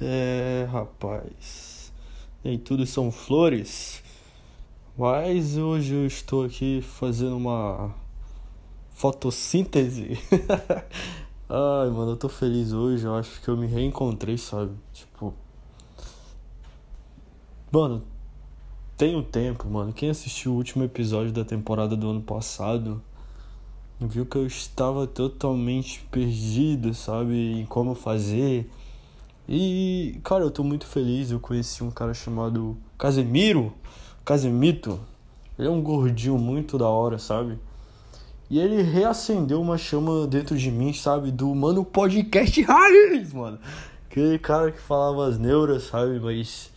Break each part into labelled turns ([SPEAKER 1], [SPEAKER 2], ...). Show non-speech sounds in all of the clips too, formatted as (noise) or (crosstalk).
[SPEAKER 1] É, rapaz. Nem tudo são flores. Mas hoje eu estou aqui fazendo uma fotossíntese. (laughs) Ai, mano, eu tô feliz hoje. Eu acho que eu me reencontrei, sabe? Tipo. Mano, tem um tempo, mano. Quem assistiu o último episódio da temporada do ano passado viu que eu estava totalmente perdido, sabe? Em como fazer. E, cara, eu tô muito feliz. Eu conheci um cara chamado Casemiro. Casemito. Ele é um gordinho muito da hora, sabe? E ele reacendeu uma chama dentro de mim, sabe? Do mano podcast (laughs) raiz, mano. Aquele cara que falava as neuras, sabe? Mas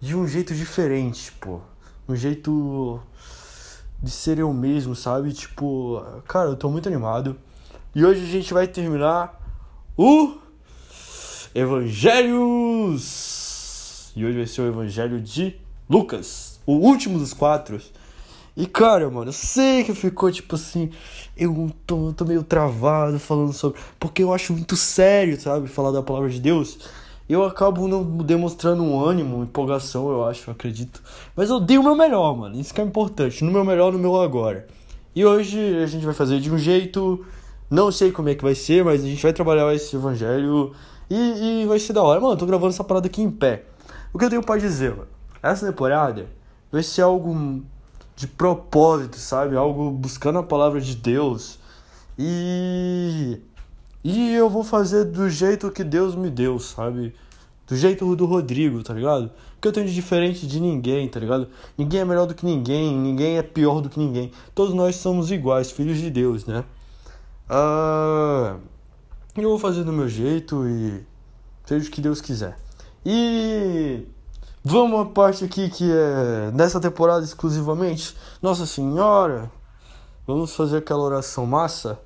[SPEAKER 1] de um jeito diferente, pô. Um jeito de ser eu mesmo, sabe? Tipo, cara, eu tô muito animado. E hoje a gente vai terminar o Evangelhos. E hoje vai ser o Evangelho de Lucas, o último dos quatro. E cara, mano, eu sei que ficou tipo assim, eu tô, tô meio travado falando sobre. Porque eu acho muito sério, sabe? Falar da palavra de Deus. Eu acabo não demonstrando um ânimo, empolgação, eu acho, eu acredito. Mas eu dei o meu melhor, mano. Isso que é importante. No meu melhor, no meu agora. E hoje a gente vai fazer de um jeito. Não sei como é que vai ser, mas a gente vai trabalhar esse evangelho. E, e vai ser da hora. Mano, eu tô gravando essa parada aqui em pé. O que eu tenho pra dizer, mano? Essa temporada vai ser algo de propósito, sabe? Algo buscando a palavra de Deus. E e eu vou fazer do jeito que Deus me deu, sabe? Do jeito do Rodrigo, tá ligado? Que eu tenho de diferente de ninguém, tá ligado? Ninguém é melhor do que ninguém, ninguém é pior do que ninguém. Todos nós somos iguais, filhos de Deus, né? Uh, eu vou fazer do meu jeito e seja o que Deus quiser. E Vamos à parte aqui que é nessa temporada exclusivamente. Nossa Senhora, vamos fazer aquela oração massa.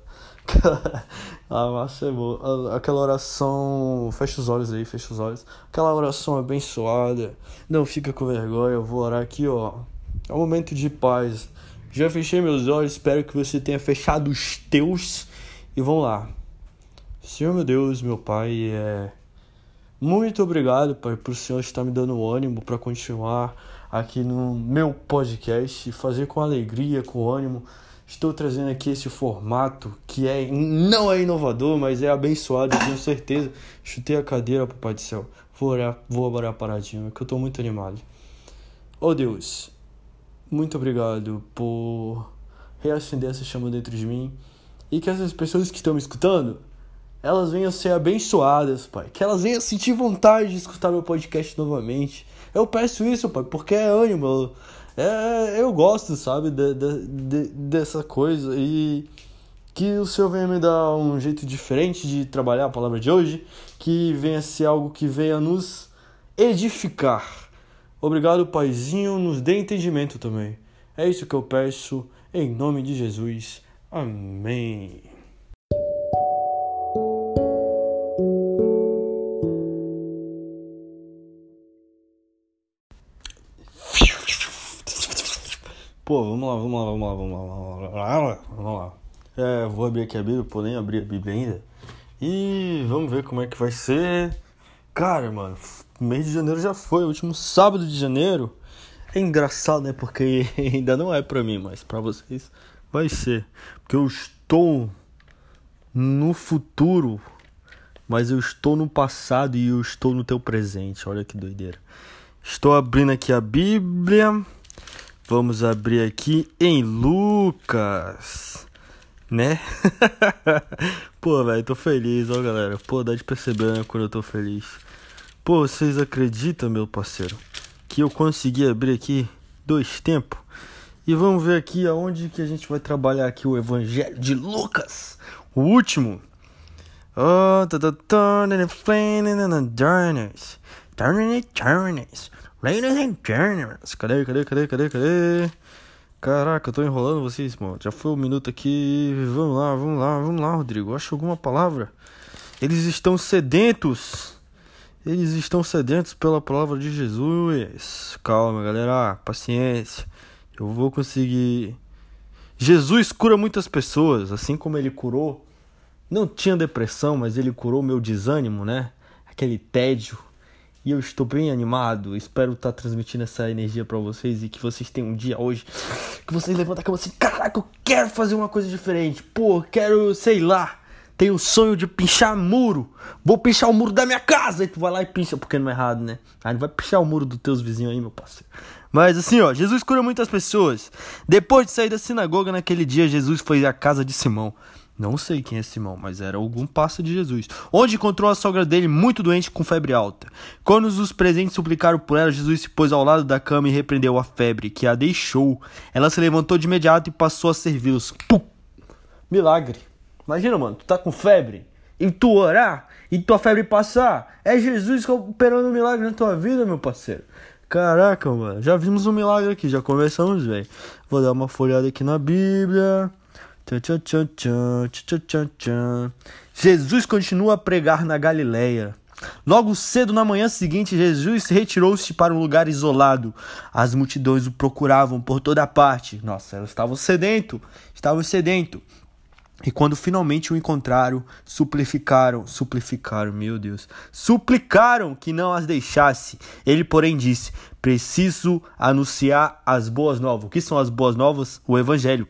[SPEAKER 1] a (laughs) massa é boa. Aquela oração. Fecha os olhos aí, fecha os olhos. Aquela oração abençoada. Não fica com vergonha, eu vou orar aqui, ó. É um momento de paz. Já fechei meus olhos, espero que você tenha fechado os teus. E vamos lá. Senhor meu Deus, meu Pai, é muito obrigado, Pai, por o Senhor estar me dando ânimo para continuar aqui no meu podcast e fazer com alegria, com ânimo. Estou trazendo aqui esse formato que é não é inovador, mas é abençoado, tenho certeza. Chutei a cadeira, Papai do Céu. Vou orar, vou orar paradinho, que eu estou muito animado. Oh Deus, muito obrigado por reacender essa chama dentro de mim e que essas pessoas que estão me escutando elas venham ser abençoadas, Pai. Que elas venham sentir vontade de escutar meu podcast novamente. Eu peço isso, Pai, porque é ânimo. É, eu gosto, sabe, de, de, de, dessa coisa. E que o Senhor venha me dar um jeito diferente de trabalhar a palavra de hoje. Que venha ser algo que venha nos edificar. Obrigado, Paizinho. Nos dê entendimento também. É isso que eu peço. Em nome de Jesus. Amém. Pô, vamos lá, vamos lá, vamos lá, vamos lá, vamos lá. É, vou abrir aqui a Bíblia, pô, nem abri a Bíblia ainda. E vamos ver como é que vai ser. Cara, mano, mês de janeiro já foi, último sábado de janeiro. É engraçado, né? Porque (laughs) ainda não é pra mim, mas pra vocês vai ser. Porque eu estou no futuro, mas eu estou no passado e eu estou no teu presente. Olha que doideira. Estou abrindo aqui a Bíblia. Vamos abrir aqui em Lucas, né? (laughs) Pô, velho, tô feliz, ó, galera. Pô, dá de perceber né, quando eu tô feliz. Pô, vocês acreditam, meu parceiro, que eu consegui abrir aqui dois tempos? E vamos ver aqui aonde que a gente vai trabalhar aqui o Evangelho de Lucas, o último. Oh, tá, tá, tá, Ladies and gentlemen. Cadê, cadê, cadê, cadê, cadê? Caraca, eu tô enrolando vocês, mano. Já foi um minuto aqui. Vamos lá, vamos lá, vamos lá, Rodrigo. Acho alguma palavra. Eles estão sedentos. Eles estão sedentos pela palavra de Jesus. Calma, galera. Paciência. Eu vou conseguir. Jesus cura muitas pessoas, assim como ele curou. Não tinha depressão, mas ele curou meu desânimo, né? Aquele tédio E eu estou bem animado. Espero estar tá transmitindo essa energia para vocês e que vocês tenham um dia hoje que vocês levantam a cama assim: caraca, eu quero fazer uma coisa diferente. Pô, quero, sei lá, tenho o sonho de pinchar muro. Vou pinchar o muro da minha casa. E tu vai lá e pincha, porque não é errado, né? Aí vai pinchar o muro dos teus vizinhos aí, meu parceiro. Mas assim, ó, Jesus cura muitas pessoas. Depois de sair da sinagoga naquele dia, Jesus foi à casa de Simão. Não sei quem é Simão, mas era algum passo de Jesus. Onde encontrou a sogra dele muito doente com febre alta. Quando os presentes suplicaram por ela, Jesus se pôs ao lado da cama e repreendeu a febre, que a deixou. Ela se levantou de imediato e passou a servi-los. Milagre. Imagina, mano, tu tá com febre e tu orar e tua febre passar. É Jesus operando um milagre na tua vida, meu parceiro. Caraca, mano, já vimos um milagre aqui, já começamos, velho. Vou dar uma folhada aqui na Bíblia. Jesus continua a pregar na Galileia. Logo cedo na manhã seguinte, Jesus retirou-se para um lugar isolado. As multidões o procuravam por toda parte. Nossa, elas estavam sedento, estavam sedento. E quando finalmente o encontraram, suplicaram, suplicaram, meu Deus, suplicaram que não as deixasse. Ele, porém, disse: Preciso anunciar as boas novas. O que são as boas novas? O evangelho.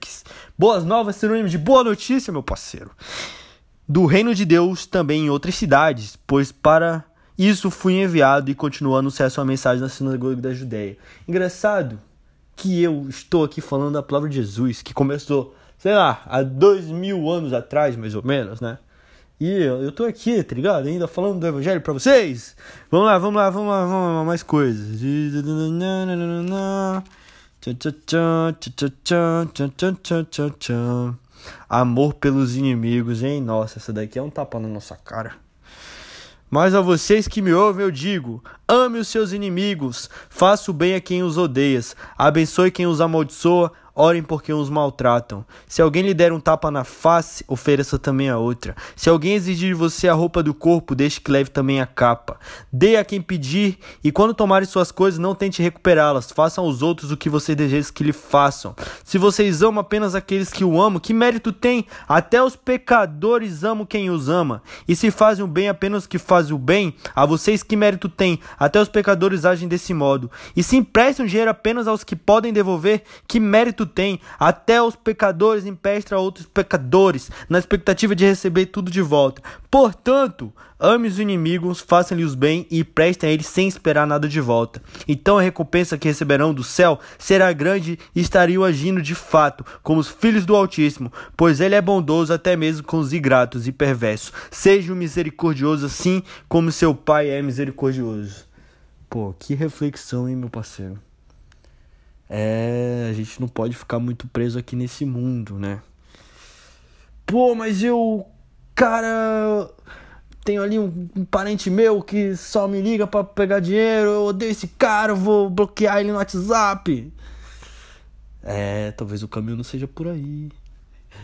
[SPEAKER 1] Boas novas sinônimo de boa notícia, meu parceiro. Do reino de Deus também em outras cidades, pois para isso fui enviado e continuo a anunciar sua mensagem na sinagoga da Judéia. Engraçado que eu estou aqui falando da palavra de Jesus, que começou sei lá, há dois mil anos atrás, mais ou menos, né? E eu, eu tô aqui, tá ligado? Ainda falando do evangelho pra vocês. Vamos lá, vamos lá, vamos lá, vamos lá, mais coisas. Amor pelos inimigos, hein? Nossa, essa daqui é um tapa na nossa cara. Mas a vocês que me ouvem, eu digo: ame os seus inimigos, faça o bem a quem os odeia, abençoe quem os amaldiçoa, Orem porque os maltratam. Se alguém lhe der um tapa na face, ofereça também a outra. Se alguém exigir de você a roupa do corpo, deixe que leve também a capa. Dê a quem pedir, e quando tomarem suas coisas, não tente recuperá-las. Façam aos outros o que você deseja que lhe façam. Se vocês amam apenas aqueles que o amam, que mérito tem? Até os pecadores amam quem os ama. E se fazem o bem apenas que fazem o bem, a vocês que mérito tem? Até os pecadores agem desse modo. E se emprestam dinheiro apenas aos que podem devolver, que mérito tem, até os pecadores empestra outros pecadores, na expectativa de receber tudo de volta. Portanto, ame os inimigos, façam-lhes bem e prestem a eles sem esperar nada de volta. Então a recompensa que receberão do céu será grande e estariam agindo de fato como os filhos do Altíssimo, pois ele é bondoso até mesmo com os ingratos e perversos. Seja misericordioso assim como seu pai é misericordioso. Pô, que reflexão, hein, meu parceiro? É, a gente não pode ficar muito preso aqui nesse mundo, né? Pô, mas eu, cara, tenho ali um, um parente meu que só me liga para pegar dinheiro, eu odeio esse cara, vou bloquear ele no WhatsApp. É, talvez o caminho não seja por aí.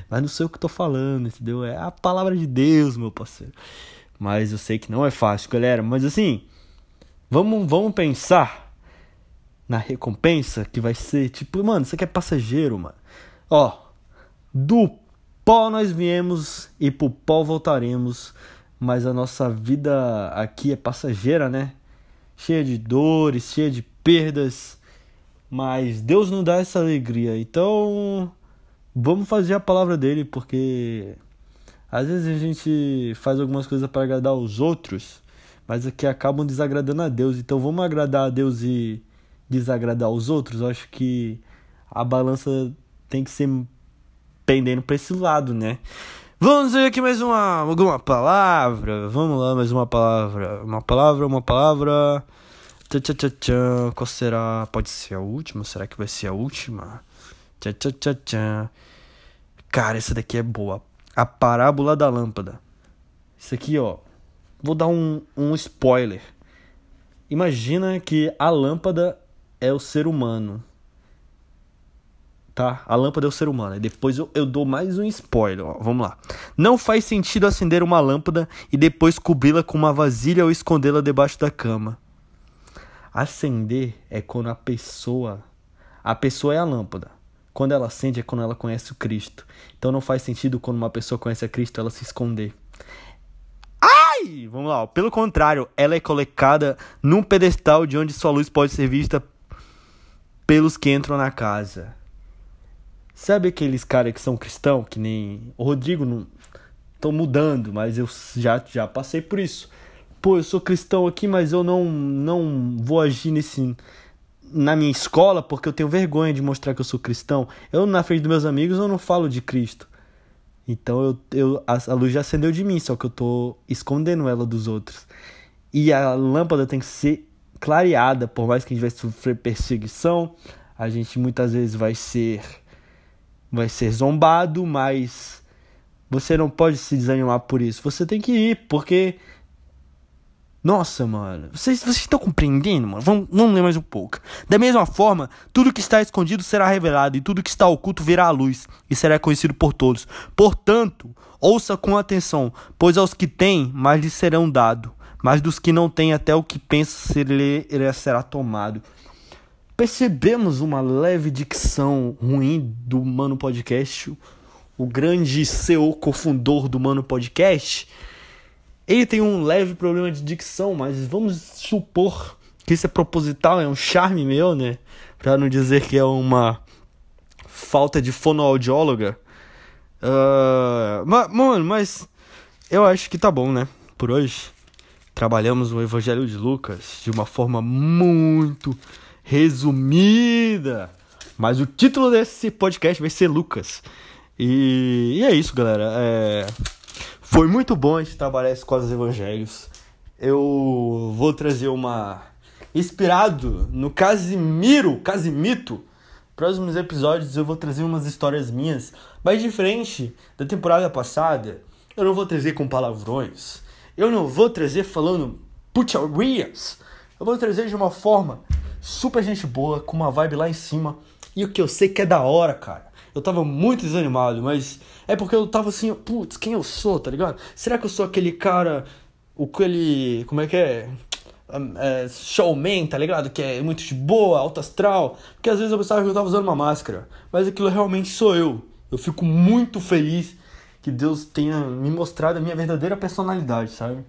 [SPEAKER 1] Mas não sei o que tô falando, entendeu? É a palavra de Deus, meu parceiro. Mas eu sei que não é fácil, galera. Mas assim, vamos, vamos pensar na recompensa que vai ser tipo, mano, isso aqui é passageiro, mano. Ó, do pó nós viemos e pro pó voltaremos, mas a nossa vida aqui é passageira, né? Cheia de dores, cheia de perdas, mas Deus não dá essa alegria. Então, vamos fazer a palavra dele, porque às vezes a gente faz algumas coisas para agradar os outros, mas aqui acabam desagradando a Deus. Então, vamos agradar a Deus e desagradar os outros, eu acho que a balança tem que ser pendendo para esse lado, né? Vamos ver aqui mais uma alguma palavra. Vamos lá, mais uma palavra. Uma palavra, uma palavra. Tchá, tchá, tchá. Qual será? Pode ser a última? Será que vai ser a última? Tchá, tchá, tchá. Cara, essa daqui é boa. A parábola da lâmpada. Isso aqui, ó. Vou dar um, um spoiler. Imagina que a lâmpada é o ser humano. Tá? A lâmpada é o ser humano. E depois eu, eu dou mais um spoiler. Ó. Vamos lá. Não faz sentido acender uma lâmpada e depois cobri-la com uma vasilha ou escondê-la debaixo da cama. Acender é quando a pessoa. A pessoa é a lâmpada. Quando ela acende é quando ela conhece o Cristo. Então não faz sentido quando uma pessoa conhece a Cristo ela se esconder. Ai! Vamos lá. Pelo contrário, ela é colocada num pedestal de onde sua luz pode ser vista pelos que entram na casa. Sabe aqueles caras que são cristãos, que nem o Rodrigo não tô mudando, mas eu já já passei por isso. Pô, eu sou cristão aqui, mas eu não não vou agir nesse na minha escola porque eu tenho vergonha de mostrar que eu sou cristão. Eu na frente dos meus amigos eu não falo de Cristo. Então eu, eu a, a luz já acendeu de mim, só que eu tô escondendo ela dos outros. E a lâmpada tem que ser clareada, por mais que a gente vai sofrer perseguição, a gente muitas vezes vai ser vai ser zombado, mas você não pode se desanimar por isso. Você tem que ir, porque. Nossa, mano. Vocês, vocês estão compreendendo, mano? Vamos, vamos ler mais um pouco. Da mesma forma, tudo que está escondido será revelado, e tudo que está oculto virá à luz, e será conhecido por todos. Portanto, ouça com atenção, pois aos que têm, mais lhes serão dado. Mas dos que não têm, até o que pensa ser lhe será tomado percebemos uma leve dicção ruim do Mano Podcast, o grande CEO cofundor do Mano Podcast. Ele tem um leve problema de dicção, mas vamos supor que isso é proposital, é um charme meu, né? Pra não dizer que é uma falta de fonoaudióloga. Uh, mano, mas eu acho que tá bom, né? Por hoje. Trabalhamos o Evangelho de Lucas de uma forma muito resumida. Mas o título desse podcast vai ser Lucas. E, e é isso, galera. É... Foi muito bom a gente trabalhar esse quadro dos evangelhos. Eu vou trazer uma. Inspirado no Casimiro, Casimito. Próximos episódios eu vou trazer umas histórias minhas, mas diferente da temporada passada. Eu não vou trazer com palavrões. Eu não vou trazer falando putarias. Eu vou trazer de uma forma super gente boa, com uma vibe lá em cima. E o que eu sei que é da hora, cara. Eu tava muito desanimado, mas é porque eu tava assim, putz, quem eu sou, tá ligado? Será que eu sou aquele cara, o que ele, como é que é? é? showman, tá ligado? Que é muito de boa, alto astral. Porque às vezes eu pensava que eu tava usando uma máscara, mas aquilo realmente sou eu. Eu fico muito feliz que Deus tenha me mostrado a minha verdadeira personalidade, sabe?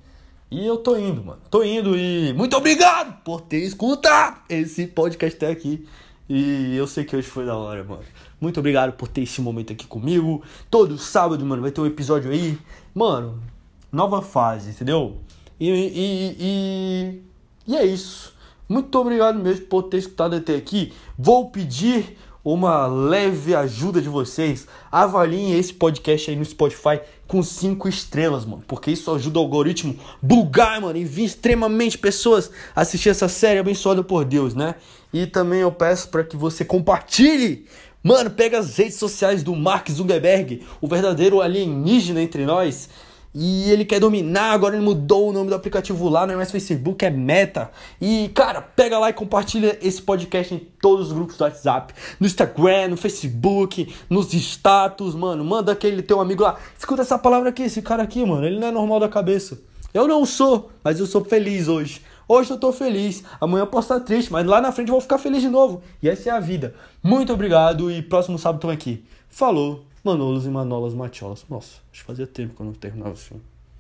[SPEAKER 1] E eu tô indo, mano. Tô indo e muito obrigado por ter escutado esse podcast até aqui. E eu sei que hoje foi da hora, mano. Muito obrigado por ter esse momento aqui comigo. Todo sábado, mano, vai ter um episódio aí. Mano, nova fase, entendeu? E, e, e, e é isso. Muito obrigado mesmo por ter escutado até aqui. Vou pedir uma leve ajuda de vocês, avaliem esse podcast aí no Spotify com 5 estrelas, mano. Porque isso ajuda o algoritmo bugar, mano, e vir extremamente pessoas assistir essa série abençoada por Deus, né? E também eu peço para que você compartilhe. Mano, pega as redes sociais do Mark Zuckerberg, o verdadeiro alienígena entre nós e ele quer dominar, agora ele mudou o nome do aplicativo lá, não é mais Facebook, é Meta. E, cara, pega lá e compartilha esse podcast em todos os grupos do WhatsApp, no Instagram, no Facebook, nos status, mano. Manda aquele teu amigo lá. Escuta essa palavra aqui, esse cara aqui, mano, ele não é normal da cabeça. Eu não sou, mas eu sou feliz hoje. Hoje eu tô feliz, amanhã eu posso estar triste, mas lá na frente eu vou ficar feliz de novo. E essa é a vida. Muito obrigado e próximo sábado tô aqui. Falou! Manolos e Manolas Matiolas. Nossa, acho que fazia tempo que eu não terminava assim.